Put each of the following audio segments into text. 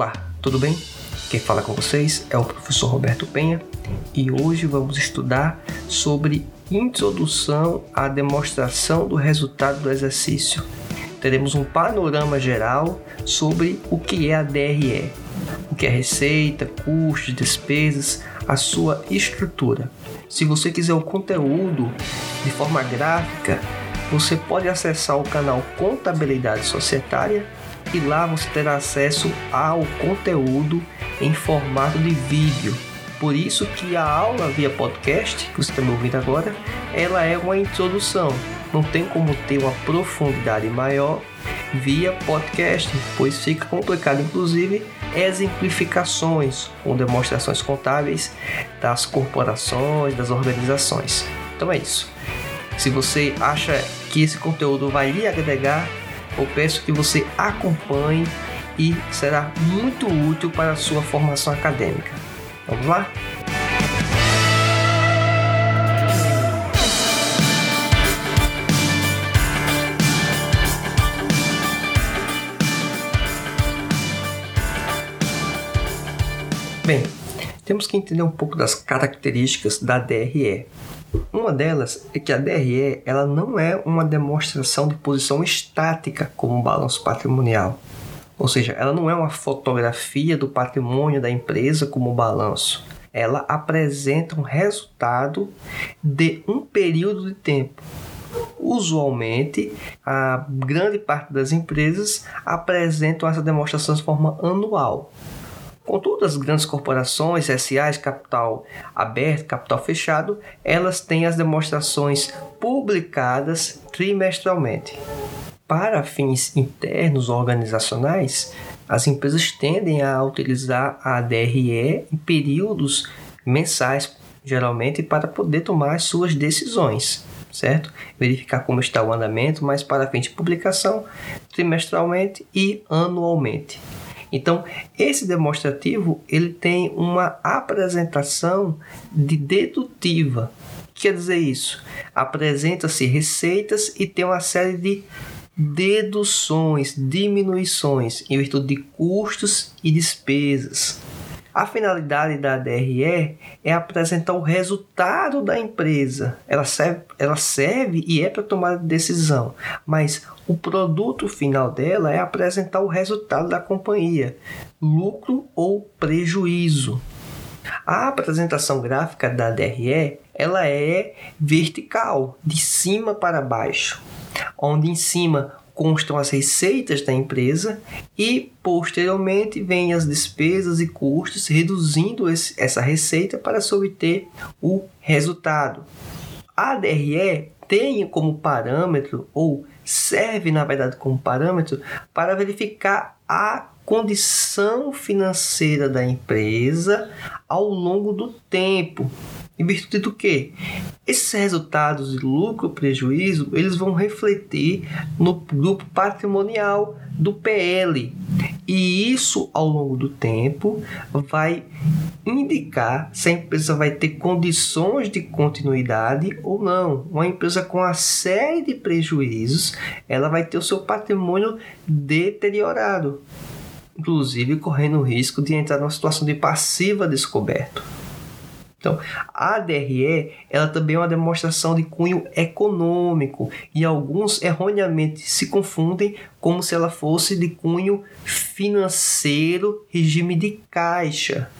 Olá, tudo bem? Quem fala com vocês é o professor Roberto Penha e hoje vamos estudar sobre introdução à demonstração do resultado do exercício. Teremos um panorama geral sobre o que é a DRE, o que é receita, custos, despesas, a sua estrutura. Se você quiser o conteúdo de forma gráfica, você pode acessar o canal Contabilidade Societária e lá você terá acesso ao conteúdo em formato de vídeo. Por isso que a aula via podcast, que você está me ouvindo agora, ela é uma introdução. Não tem como ter uma profundidade maior via podcast, pois fica complicado, inclusive exemplificações com demonstrações contábeis das corporações, das organizações. Então é isso. Se você acha que esse conteúdo vai lhe agregar, eu peço que você acompanhe e será muito útil para a sua formação acadêmica. Vamos lá? Bem, temos que entender um pouco das características da DRE. Uma delas é que a DRE ela não é uma demonstração de posição estática como um balanço patrimonial. Ou seja, ela não é uma fotografia do patrimônio da empresa como balanço. Ela apresenta um resultado de um período de tempo. Usualmente, a grande parte das empresas apresentam essa demonstração de forma anual. Contudo, as grandes corporações, SAs, capital aberto, capital fechado, elas têm as demonstrações publicadas trimestralmente. Para fins internos organizacionais, as empresas tendem a utilizar a DRE em períodos mensais, geralmente, para poder tomar as suas decisões, certo? Verificar como está o andamento, mas para fins de publicação, trimestralmente e anualmente. Então, esse demonstrativo ele tem uma apresentação de dedutiva. Quer dizer isso? Apresenta-se receitas e tem uma série de deduções, diminuições em virtude de custos e despesas. A finalidade da DRE é apresentar o resultado da empresa. Ela serve, ela serve e é para tomar decisão, mas o produto final dela é apresentar o resultado da companhia, lucro ou prejuízo. A apresentação gráfica da DRE ela é vertical, de cima para baixo, onde em cima constam as receitas da empresa e posteriormente vêm as despesas e custos, reduzindo esse, essa receita para se obter o resultado. A DRE tem como parâmetro ou serve na verdade como parâmetro para verificar a condição financeira da empresa ao longo do tempo. Em virtude do que? Esses resultados de lucro prejuízo, eles vão refletir no grupo patrimonial do PL. E isso, ao longo do tempo, vai indicar se a empresa vai ter condições de continuidade ou não. Uma empresa com uma série de prejuízos, ela vai ter o seu patrimônio deteriorado inclusive correndo o risco de entrar numa situação de passiva descoberto. Então, a DRE ela também é uma demonstração de cunho econômico e alguns erroneamente se confundem como se ela fosse de cunho financeiro, regime de caixa.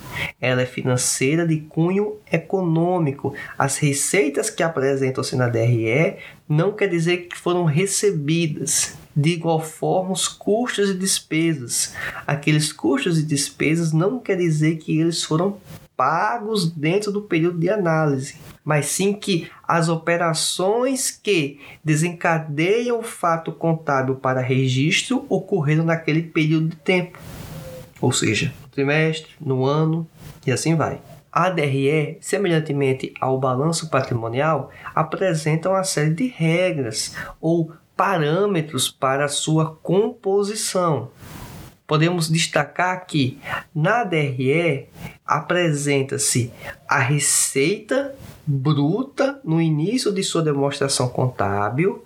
Ela é financeira de cunho econômico. As receitas que apresentam-se na DRE não quer dizer que foram recebidas. De igual forma, os custos e despesas. Aqueles custos e despesas não quer dizer que eles foram pagos dentro do período de análise, mas sim que as operações que desencadeiam o fato contábil para registro ocorreram naquele período de tempo, ou seja, no trimestre, no ano e assim vai. A DRE, semelhantemente ao balanço patrimonial, apresenta uma série de regras ou parâmetros para sua composição. Podemos destacar que na DRE apresenta-se a receita bruta no início de sua demonstração contábil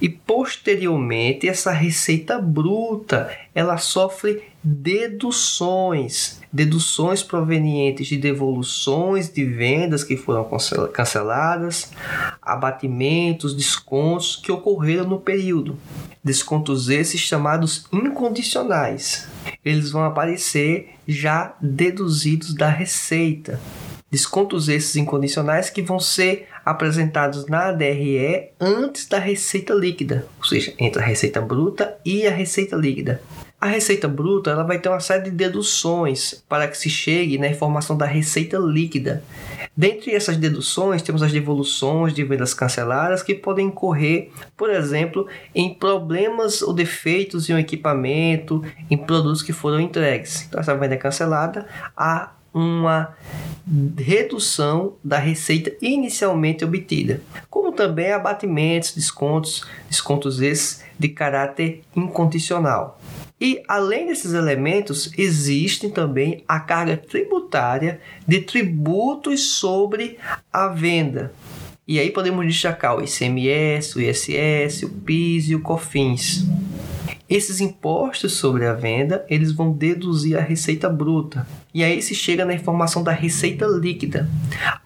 e posteriormente essa receita bruta ela sofre deduções, deduções provenientes de devoluções de vendas que foram canceladas, abatimentos, descontos que ocorreram no período. Descontos esses chamados incondicionais. Eles vão aparecer já deduzidos da receita. Descontos esses incondicionais que vão ser apresentados na DRE antes da receita líquida, ou seja, entre a receita bruta e a receita líquida. A receita bruta ela vai ter uma série de deduções para que se chegue na informação da receita líquida. Dentre essas deduções, temos as devoluções de vendas canceladas que podem incorrer, por exemplo, em problemas ou defeitos em um equipamento, em produtos que foram entregues. Então, essa venda é cancelada, há uma redução da receita inicialmente obtida, como também abatimentos, descontos, descontos esses de caráter incondicional. E além desses elementos, existem também a carga tributária de tributos sobre a venda. E aí podemos destacar o ICMS, o ISS, o PIS e o COFINS. Esses impostos sobre a venda, eles vão deduzir a receita bruta. E aí se chega na informação da receita líquida.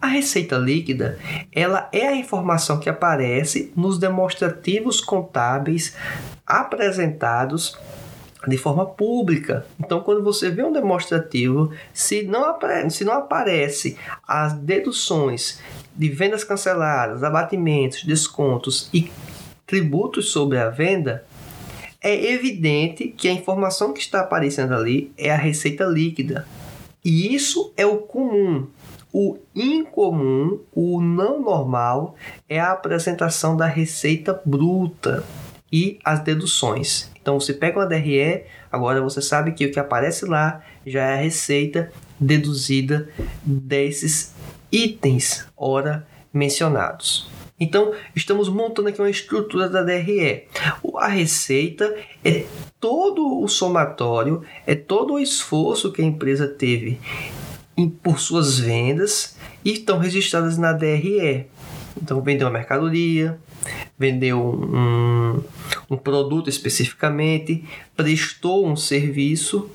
A receita líquida, ela é a informação que aparece nos demonstrativos contábeis apresentados de forma pública. Então, quando você vê um demonstrativo, se não, se não aparece as deduções de vendas canceladas, abatimentos, descontos e tributos sobre a venda, é evidente que a informação que está aparecendo ali é a receita líquida. E isso é o comum. O incomum, o não normal, é a apresentação da receita bruta e as deduções. Então você pega uma DRE, agora você sabe que o que aparece lá já é a receita deduzida desses itens ora mencionados. Então, estamos montando aqui uma estrutura da DRE. A receita é todo o somatório, é todo o esforço que a empresa teve por suas vendas e estão registradas na DRE. Então, vendeu uma mercadoria, vendeu um, um produto especificamente, prestou um serviço.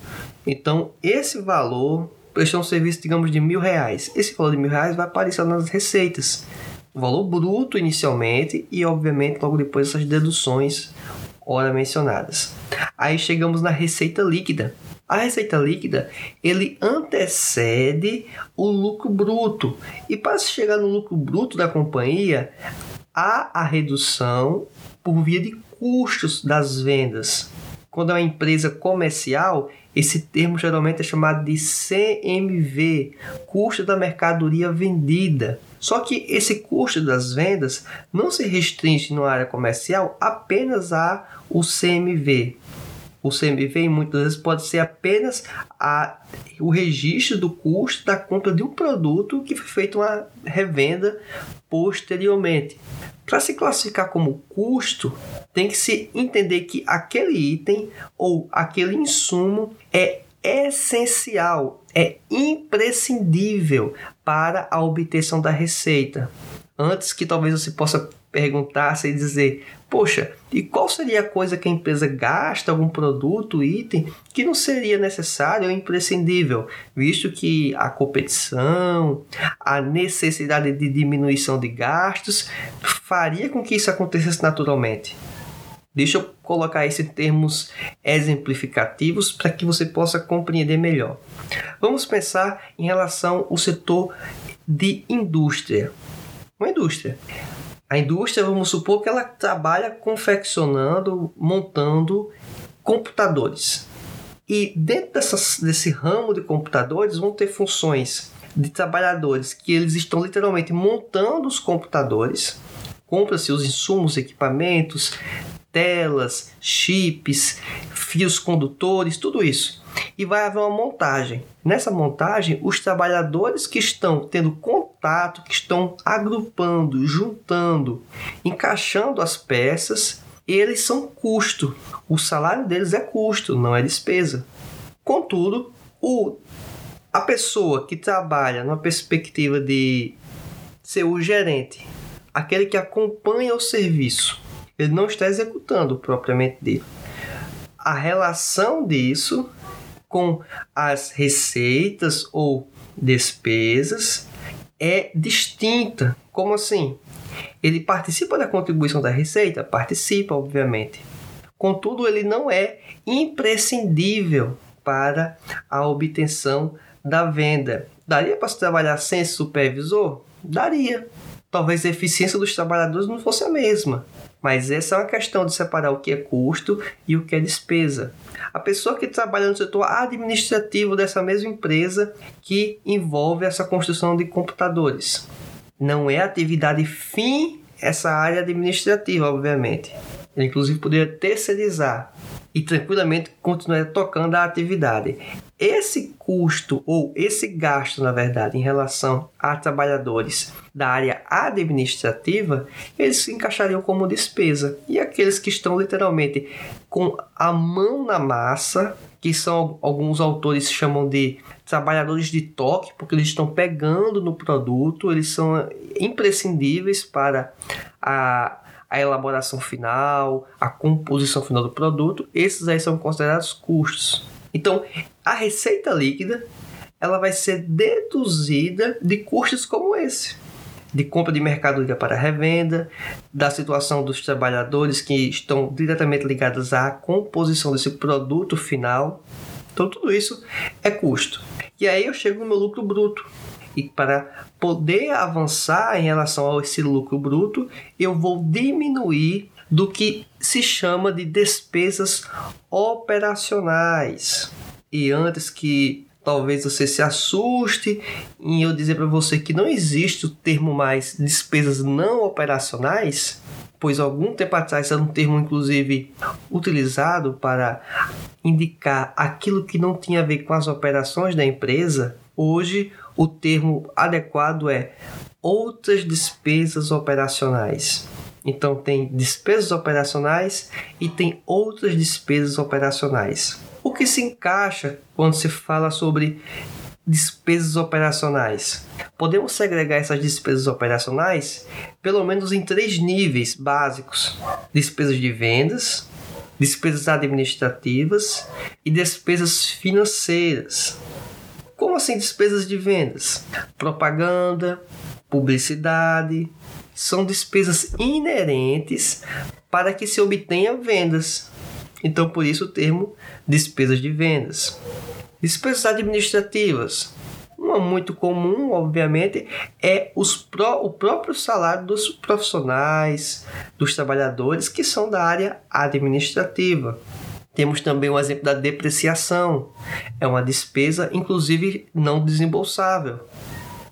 Então, esse valor prestou um serviço, digamos, de mil reais. Esse valor de mil reais vai aparecer nas receitas. O valor bruto inicialmente e, obviamente, logo depois essas deduções ora mencionadas. Aí chegamos na receita líquida. A receita líquida ele antecede o lucro bruto e para chegar no lucro bruto da companhia há a redução por via de custos das vendas. Quando é uma empresa comercial, esse termo geralmente é chamado de CMV, custo da mercadoria vendida. Só que esse custo das vendas não se restringe na área comercial apenas a o CMV. O CMV muitas vezes pode ser apenas a, o registro do custo da compra de um produto que foi feita uma revenda posteriormente. Para se classificar como custo, tem que se entender que aquele item ou aquele insumo é essencial, é imprescindível para a obtenção da receita. Antes que talvez você possa perguntar-se e dizer: Poxa, e qual seria a coisa que a empresa gasta, algum produto, item, que não seria necessário ou imprescindível, visto que a competição, a necessidade de diminuição de gastos faria com que isso acontecesse naturalmente? Deixa eu colocar isso em termos exemplificativos para que você possa compreender melhor. Vamos pensar em relação ao setor de indústria. Uma indústria. A indústria, vamos supor que ela trabalha confeccionando, montando computadores. E dentro dessas, desse ramo de computadores vão ter funções de trabalhadores que eles estão literalmente montando os computadores, compra-se os insumos, equipamentos, telas, chips, fios condutores, tudo isso. E vai haver uma montagem. Nessa montagem, os trabalhadores que estão tendo contato, que estão agrupando, juntando, encaixando as peças, eles são custo. O salário deles é custo, não é despesa. Contudo, o, a pessoa que trabalha numa perspectiva de ser o gerente, aquele que acompanha o serviço, ele não está executando propriamente dele. A relação disso com as receitas ou despesas é distinta. Como assim? Ele participa da contribuição da receita? Participa, obviamente. Contudo, ele não é imprescindível para a obtenção da venda. Daria para se trabalhar sem supervisor? Daria. Talvez a eficiência dos trabalhadores não fosse a mesma. Mas essa é uma questão de separar o que é custo e o que é despesa. A pessoa que trabalha no setor administrativo dessa mesma empresa que envolve essa construção de computadores. Não é atividade fim essa área administrativa, obviamente. Ele, inclusive, poderia terceirizar e tranquilamente continuar tocando a atividade. Esse custo ou esse gasto, na verdade, em relação a trabalhadores da área administrativa, eles se encaixariam como despesa. E aqueles que estão literalmente com a mão na massa, que são alguns autores chamam de trabalhadores de toque, porque eles estão pegando no produto, eles são imprescindíveis para a a elaboração final, a composição final do produto, esses aí são considerados custos. Então, a receita líquida ela vai ser deduzida de custos como esse de compra de mercadoria para revenda, da situação dos trabalhadores que estão diretamente ligados à composição desse produto final. Então, tudo isso é custo. E aí eu chego no meu lucro bruto. E para poder avançar em relação a esse lucro bruto, eu vou diminuir do que se chama de despesas operacionais. E antes que talvez você se assuste em eu dizer para você que não existe o termo mais despesas não operacionais, pois algum tempo atrás era um termo inclusive utilizado para indicar aquilo que não tinha a ver com as operações da empresa. Hoje o termo adequado é outras despesas operacionais. Então tem despesas operacionais e tem outras despesas operacionais. O que se encaixa quando se fala sobre despesas operacionais? Podemos segregar essas despesas operacionais pelo menos em três níveis básicos: despesas de vendas, despesas administrativas e despesas financeiras. Como assim despesas de vendas? Propaganda, publicidade, são despesas inerentes para que se obtenha vendas. Então, por isso o termo despesas de vendas. Despesas administrativas. Uma muito comum, obviamente, é os pró o próprio salário dos profissionais, dos trabalhadores que são da área administrativa. Temos também o exemplo da depreciação. É uma despesa, inclusive, não desembolsável.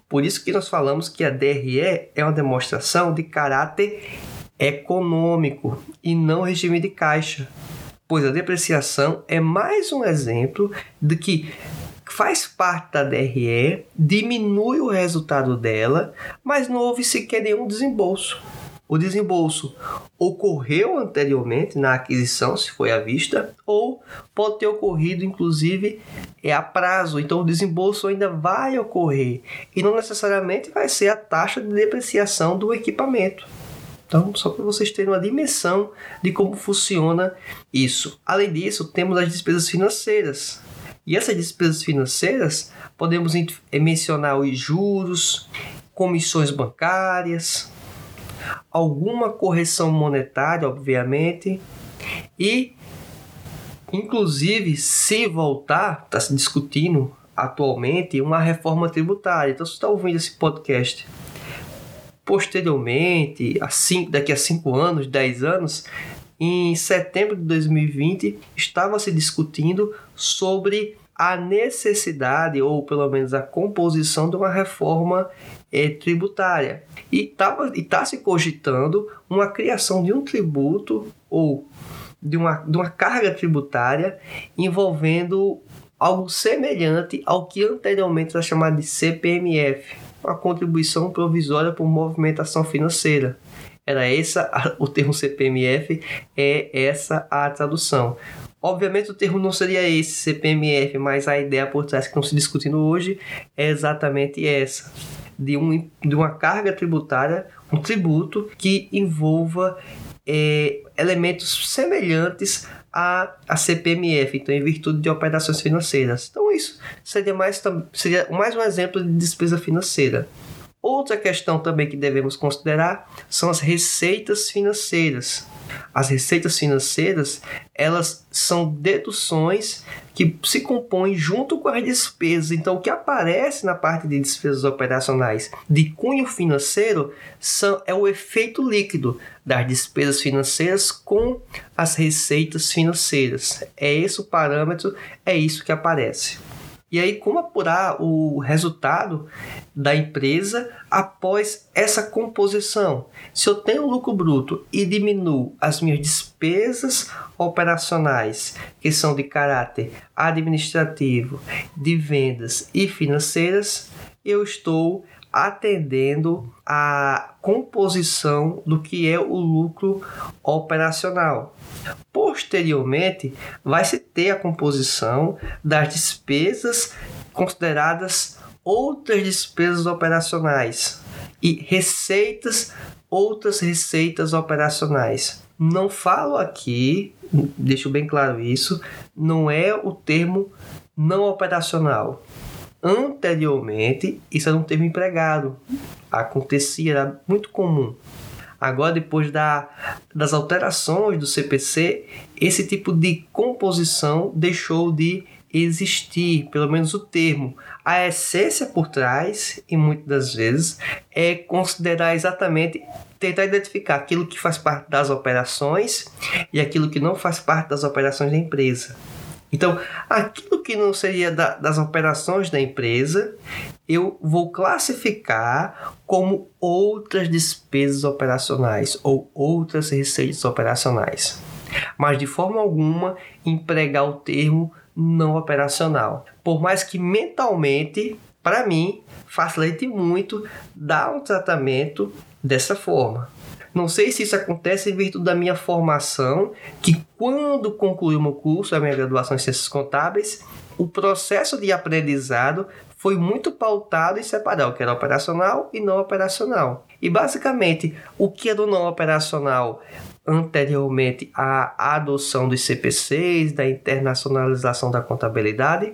Por isso que nós falamos que a DRE é uma demonstração de caráter econômico e não regime de caixa, pois a depreciação é mais um exemplo de que faz parte da DRE, diminui o resultado dela, mas não houve sequer nenhum desembolso o desembolso ocorreu anteriormente na aquisição, se foi à vista, ou pode ter ocorrido, inclusive, é a prazo. Então, o desembolso ainda vai ocorrer e não necessariamente vai ser a taxa de depreciação do equipamento. Então, só para vocês terem uma dimensão de como funciona isso. Além disso, temos as despesas financeiras. E essas despesas financeiras podemos mencionar os juros, comissões bancárias, alguma correção monetária, obviamente, e inclusive se voltar, está se discutindo atualmente uma reforma tributária. Então, se está ouvindo esse podcast posteriormente, daqui a 5 anos, 10 anos, em setembro de 2020, estava se discutindo sobre a necessidade, ou pelo menos a composição de uma reforma é, tributária. E está se cogitando uma criação de um tributo ou de uma, de uma carga tributária envolvendo algo semelhante ao que anteriormente era chamado de CPMF, uma contribuição provisória por movimentação financeira. Era essa o termo CPMF é essa a tradução. Obviamente o termo não seria esse CPMF, mas a ideia por trás que estão se discutindo hoje é exatamente essa de, um, de uma carga tributária, um tributo que envolva é, elementos semelhantes à, à CPMF, então em virtude de operações financeiras. Então isso seria mais, seria mais um exemplo de despesa financeira. Outra questão também que devemos considerar são as receitas financeiras. As receitas financeiras, elas são deduções que se compõem junto com as despesas. Então, o que aparece na parte de despesas operacionais de cunho financeiro são, é o efeito líquido das despesas financeiras com as receitas financeiras. É esse o parâmetro, é isso que aparece. E aí, como apurar o resultado da empresa após essa composição? Se eu tenho lucro bruto e diminuo as minhas despesas operacionais, que são de caráter administrativo, de vendas e financeiras, eu estou atendendo a composição do que é o lucro operacional. Posteriormente, vai se ter a composição das despesas consideradas outras despesas operacionais e receitas, outras receitas operacionais. Não falo aqui, deixo bem claro isso, não é o termo não operacional. Anteriormente, isso era um termo empregado. Acontecia, era muito comum. Agora, depois da, das alterações do CPC, esse tipo de composição deixou de existir, pelo menos o termo. A essência por trás, e muitas das vezes, é considerar exatamente tentar identificar aquilo que faz parte das operações e aquilo que não faz parte das operações da empresa. Então, aquilo que não seria da, das operações da empresa, eu vou classificar como outras despesas operacionais ou outras receitas operacionais. Mas de forma alguma empregar o termo não operacional. Por mais que mentalmente, para mim, facilite muito dar um tratamento dessa forma. Não sei se isso acontece em virtude da minha formação, que quando concluí o meu curso, a minha graduação em Ciências Contábeis, o processo de aprendizado foi muito pautado em separar o que era operacional e não operacional. E basicamente, o que era o não operacional anteriormente à adoção dos CPCs, da internacionalização da contabilidade,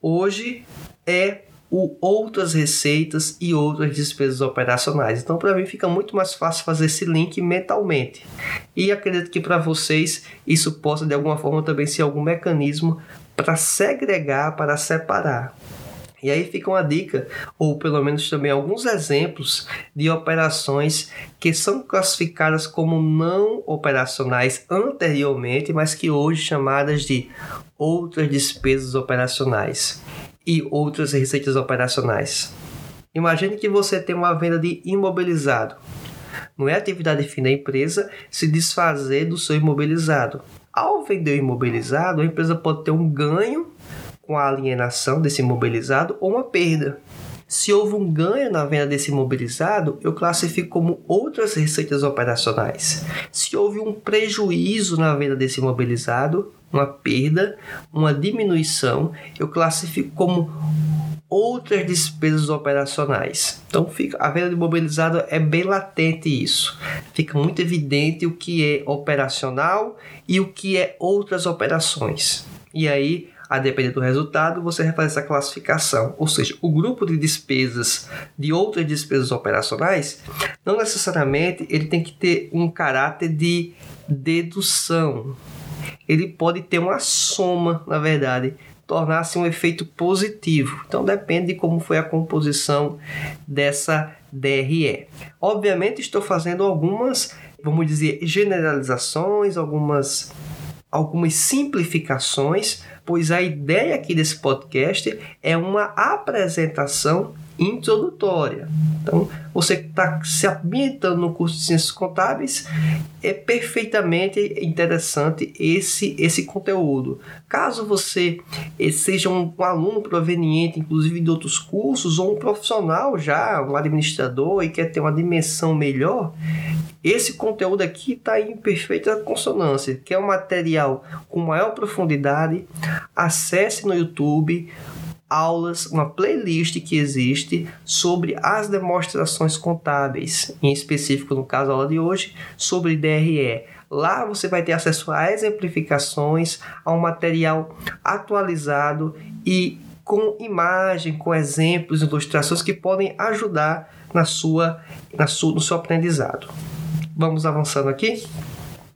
hoje é o outras receitas e outras despesas operacionais. Então, para mim, fica muito mais fácil fazer esse link mentalmente. E acredito que para vocês isso possa, de alguma forma, também ser algum mecanismo para segregar, para separar. E aí fica uma dica, ou pelo menos também alguns exemplos de operações que são classificadas como não operacionais anteriormente, mas que hoje chamadas de outras despesas operacionais e outras receitas operacionais. Imagine que você tem uma venda de imobilizado. Não é atividade fim da empresa se desfazer do seu imobilizado. Ao vender o imobilizado, a empresa pode ter um ganho com a alienação desse imobilizado ou uma perda. Se houve um ganho na venda desse imobilizado, eu classifico como outras receitas operacionais. Se houve um prejuízo na venda desse imobilizado, uma perda, uma diminuição, eu classifico como outras despesas operacionais. Então, fica, a venda de imobilizado é bem latente isso. Fica muito evidente o que é operacional e o que é outras operações. E aí, a depender do resultado, você fazer essa classificação. Ou seja, o grupo de despesas de outras despesas operacionais, não necessariamente ele tem que ter um caráter de dedução ele pode ter uma soma, na verdade, tornar-se um efeito positivo. Então depende de como foi a composição dessa DRE. Obviamente estou fazendo algumas, vamos dizer, generalizações, algumas algumas simplificações, pois a ideia aqui desse podcast é uma apresentação introdutória. Então, você está se ambientando no curso de Ciências Contábeis, é perfeitamente interessante esse, esse conteúdo. Caso você eh, seja um, um aluno proveniente, inclusive de outros cursos, ou um profissional já, um administrador e quer ter uma dimensão melhor, esse conteúdo aqui está em perfeita consonância, que é um material com maior profundidade. Acesse no YouTube aulas, uma playlist que existe sobre as demonstrações contábeis, em específico no caso a aula de hoje, sobre DRE. Lá você vai ter acesso a exemplificações, a um material atualizado e com imagem, com exemplos, ilustrações que podem ajudar na sua, na sua, no seu aprendizado. Vamos avançando aqui?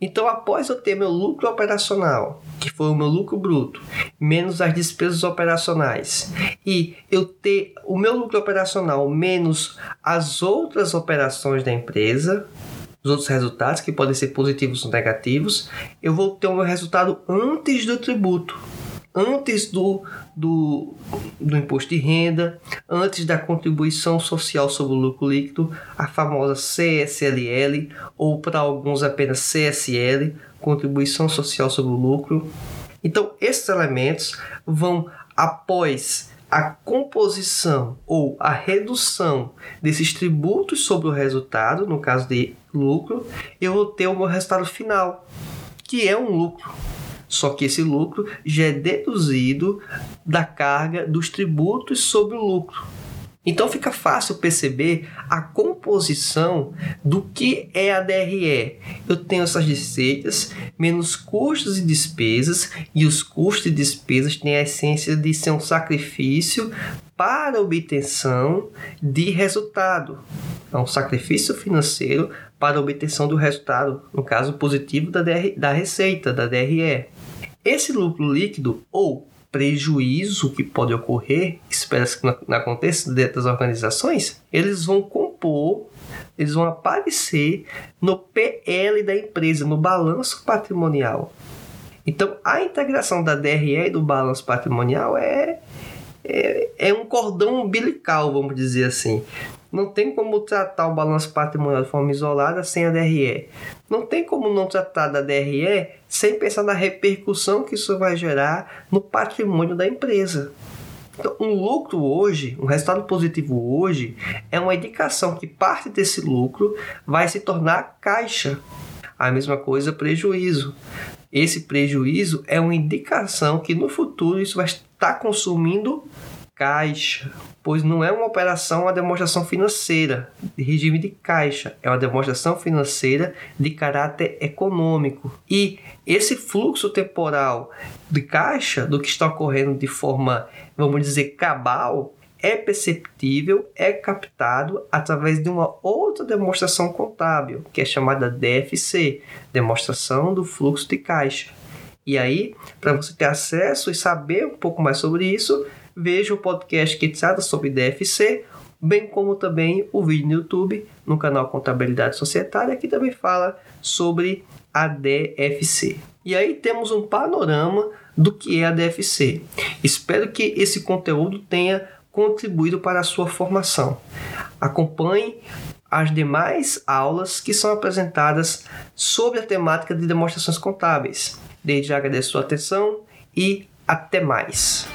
Então, após eu ter meu lucro operacional, que foi o meu lucro bruto, menos as despesas operacionais, e eu ter o meu lucro operacional menos as outras operações da empresa, os outros resultados que podem ser positivos ou negativos, eu vou ter o meu resultado antes do tributo antes do, do, do imposto de renda, antes da contribuição social sobre o lucro líquido, a famosa CSLL, ou para alguns apenas CSL, contribuição social sobre o lucro. Então, esses elementos vão após a composição ou a redução desses tributos sobre o resultado, no caso de lucro, eu vou ter o meu resultado final, que é um lucro. Só que esse lucro já é deduzido da carga dos tributos sobre o lucro. Então fica fácil perceber a composição do que é a DRE. Eu tenho essas receitas menos custos e despesas, e os custos e despesas têm a essência de ser um sacrifício para a obtenção de resultado. É um sacrifício financeiro para a obtenção do resultado, no caso positivo da, DR, da receita, da DRE. Esse lucro líquido ou prejuízo que pode ocorrer, espera-se que não aconteça dentro das organizações, eles vão compor, eles vão aparecer no PL da empresa, no balanço patrimonial. Então, a integração da DRE e do balanço patrimonial é, é, é um cordão umbilical, vamos dizer assim. Não tem como tratar o balanço patrimonial de forma isolada sem a DRE. Não tem como não tratar da DRE sem pensar na repercussão que isso vai gerar no patrimônio da empresa. Então, um lucro hoje, um resultado positivo hoje, é uma indicação que parte desse lucro vai se tornar caixa. A mesma coisa prejuízo. Esse prejuízo é uma indicação que no futuro isso vai estar consumindo caixa, pois não é uma operação, uma demonstração financeira de regime de caixa, é uma demonstração financeira de caráter econômico. E esse fluxo temporal de caixa do que está ocorrendo de forma, vamos dizer, cabal, é perceptível, é captado através de uma outra demonstração contábil, que é chamada DFC, demonstração do fluxo de caixa. E aí, para você ter acesso e saber um pouco mais sobre isso, veja o podcast que trata sobre DFC, bem como também o vídeo no YouTube, no canal Contabilidade Societária, que também fala sobre a DFC. E aí temos um panorama do que é a DFC. Espero que esse conteúdo tenha contribuído para a sua formação. Acompanhe as demais aulas que são apresentadas sobre a temática de demonstrações contábeis. Desde já agradeço a sua atenção e até mais.